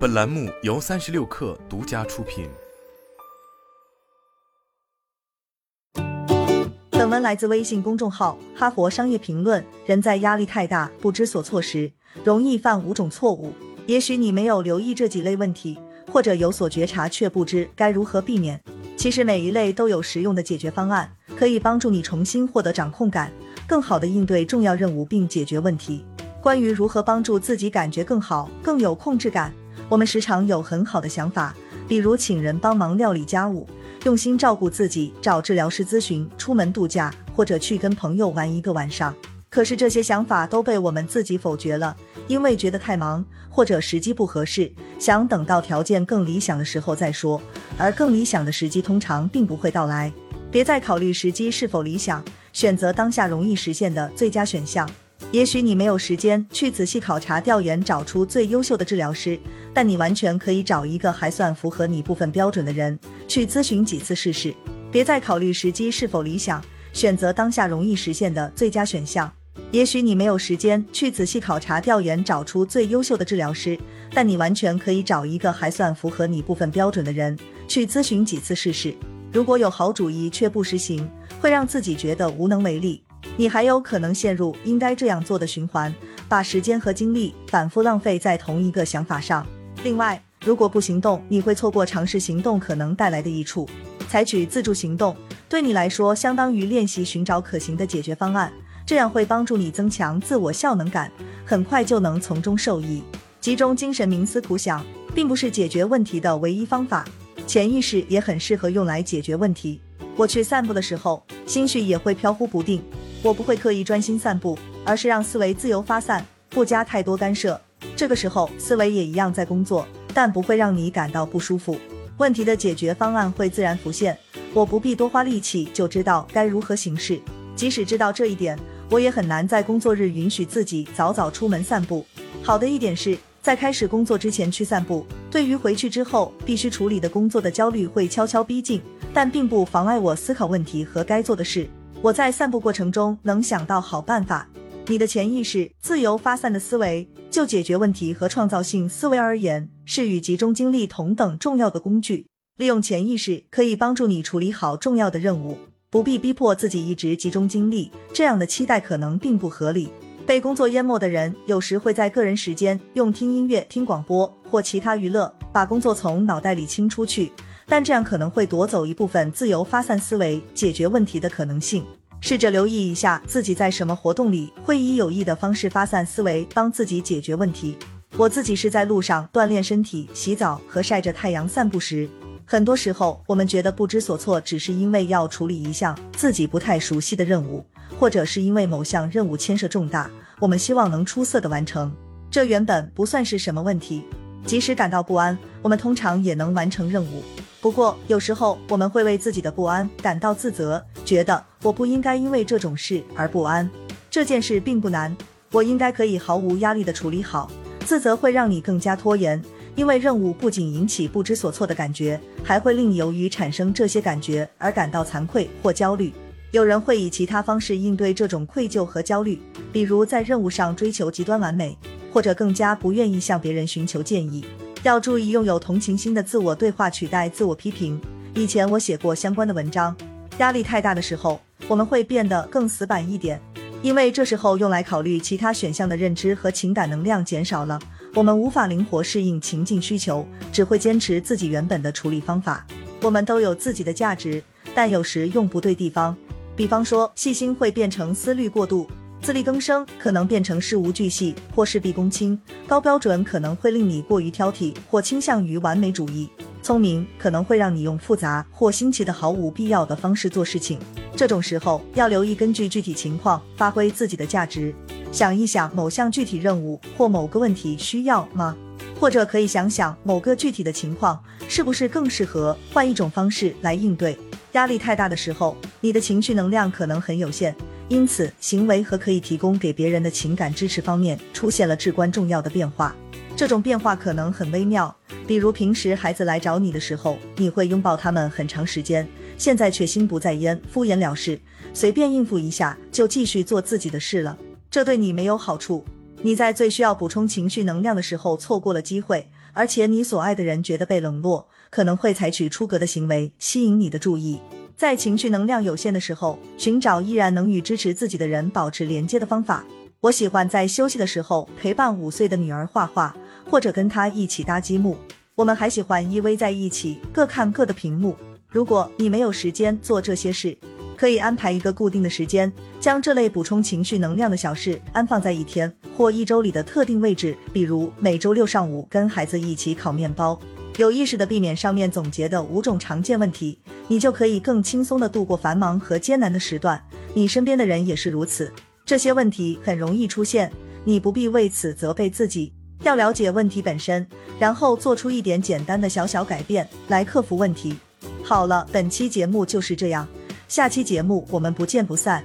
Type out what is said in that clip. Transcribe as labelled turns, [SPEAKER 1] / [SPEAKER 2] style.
[SPEAKER 1] 本栏目由三十六氪独家出品。
[SPEAKER 2] 本文来自微信公众号《哈佛商业评论》。人在压力太大、不知所措时，容易犯五种错误。也许你没有留意这几类问题，或者有所觉察却不知该如何避免。其实每一类都有实用的解决方案，可以帮助你重新获得掌控感，更好的应对重要任务并解决问题。关于如何帮助自己感觉更好、更有控制感，我们时常有很好的想法，比如请人帮忙料理家务。用心照顾自己，找治疗师咨询，出门度假，或者去跟朋友玩一个晚上。可是这些想法都被我们自己否决了，因为觉得太忙，或者时机不合适，想等到条件更理想的时候再说。而更理想的时机通常并不会到来。别再考虑时机是否理想，选择当下容易实现的最佳选项。也许你没有时间去仔细考察、调研，找出最优秀的治疗师，但你完全可以找一个还算符合你部分标准的人去咨询几次试试。别再考虑时机是否理想，选择当下容易实现的最佳选项。也许你没有时间去仔细考察、调研，找出最优秀的治疗师，但你完全可以找一个还算符合你部分标准的人去咨询几次试试。如果有好主意却不实行，会让自己觉得无能为力。你还有可能陷入应该这样做的循环，把时间和精力反复浪费在同一个想法上。另外，如果不行动，你会错过尝试行动可能带来的益处。采取自助行动，对你来说相当于练习寻找可行的解决方案，这样会帮助你增强自我效能感，很快就能从中受益。集中精神冥思苦想，并不是解决问题的唯一方法，潜意识也很适合用来解决问题。我去散步的时候，心绪也会飘忽不定。我不会刻意专心散步，而是让思维自由发散，不加太多干涉。这个时候，思维也一样在工作，但不会让你感到不舒服。问题的解决方案会自然浮现，我不必多花力气就知道该如何行事。即使知道这一点，我也很难在工作日允许自己早早出门散步。好的一点是在开始工作之前去散步，对于回去之后必须处理的工作的焦虑会悄悄逼近，但并不妨碍我思考问题和该做的事。我在散步过程中能想到好办法。你的潜意识、自由发散的思维，就解决问题和创造性思维而言，是与集中精力同等重要的工具。利用潜意识可以帮助你处理好重要的任务，不必逼迫自己一直集中精力。这样的期待可能并不合理。被工作淹没的人，有时会在个人时间用听音乐、听广播或其他娱乐，把工作从脑袋里清出去。但这样可能会夺走一部分自由发散思维、解决问题的可能性。试着留意一下自己在什么活动里会以有益的方式发散思维，帮自己解决问题。我自己是在路上锻炼身体、洗澡和晒着太阳散步时。很多时候，我们觉得不知所措，只是因为要处理一项自己不太熟悉的任务，或者是因为某项任务牵涉重大，我们希望能出色的完成。这原本不算是什么问题。即使感到不安，我们通常也能完成任务。不过，有时候我们会为自己的不安感到自责，觉得我不应该因为这种事而不安。这件事并不难，我应该可以毫无压力地处理好。自责会让你更加拖延，因为任务不仅引起不知所措的感觉，还会令你由于产生这些感觉而感到惭愧或焦虑。有人会以其他方式应对这种愧疚和焦虑，比如在任务上追求极端完美，或者更加不愿意向别人寻求建议。要注意拥有同情心的自我对话取代自我批评。以前我写过相关的文章。压力太大的时候，我们会变得更死板一点，因为这时候用来考虑其他选项的认知和情感能量减少了，我们无法灵活适应情境需求，只会坚持自己原本的处理方法。我们都有自己的价值，但有时用不对地方。比方说，细心会变成思虑过度。自力更生可能变成事无巨细或事必躬亲，高标准可能会令你过于挑剔或倾向于完美主义，聪明可能会让你用复杂或新奇的毫无必要的方式做事情。这种时候要留意根据具体情况发挥自己的价值。想一想某项具体任务或某个问题需要吗？或者可以想想某个具体的情况是不是更适合换一种方式来应对。压力太大的时候，你的情绪能量可能很有限。因此，行为和可以提供给别人的情感支持方面出现了至关重要的变化。这种变化可能很微妙，比如平时孩子来找你的时候，你会拥抱他们很长时间，现在却心不在焉，敷衍了事，随便应付一下就继续做自己的事了。这对你没有好处。你在最需要补充情绪能量的时候错过了机会，而且你所爱的人觉得被冷落，可能会采取出格的行为吸引你的注意。在情绪能量有限的时候，寻找依然能与支持自己的人保持连接的方法。我喜欢在休息的时候陪伴五岁的女儿画画，或者跟她一起搭积木。我们还喜欢依偎在一起，各看各的屏幕。如果你没有时间做这些事，可以安排一个固定的时间，将这类补充情绪能量的小事安放在一天或一周里的特定位置，比如每周六上午跟孩子一起烤面包。有意识的避免上面总结的五种常见问题，你就可以更轻松的度过繁忙和艰难的时段。你身边的人也是如此。这些问题很容易出现，你不必为此责备自己。要了解问题本身，然后做出一点简单的小小改变来克服问题。好了，本期节目就是这样。下期节目我们不见不散。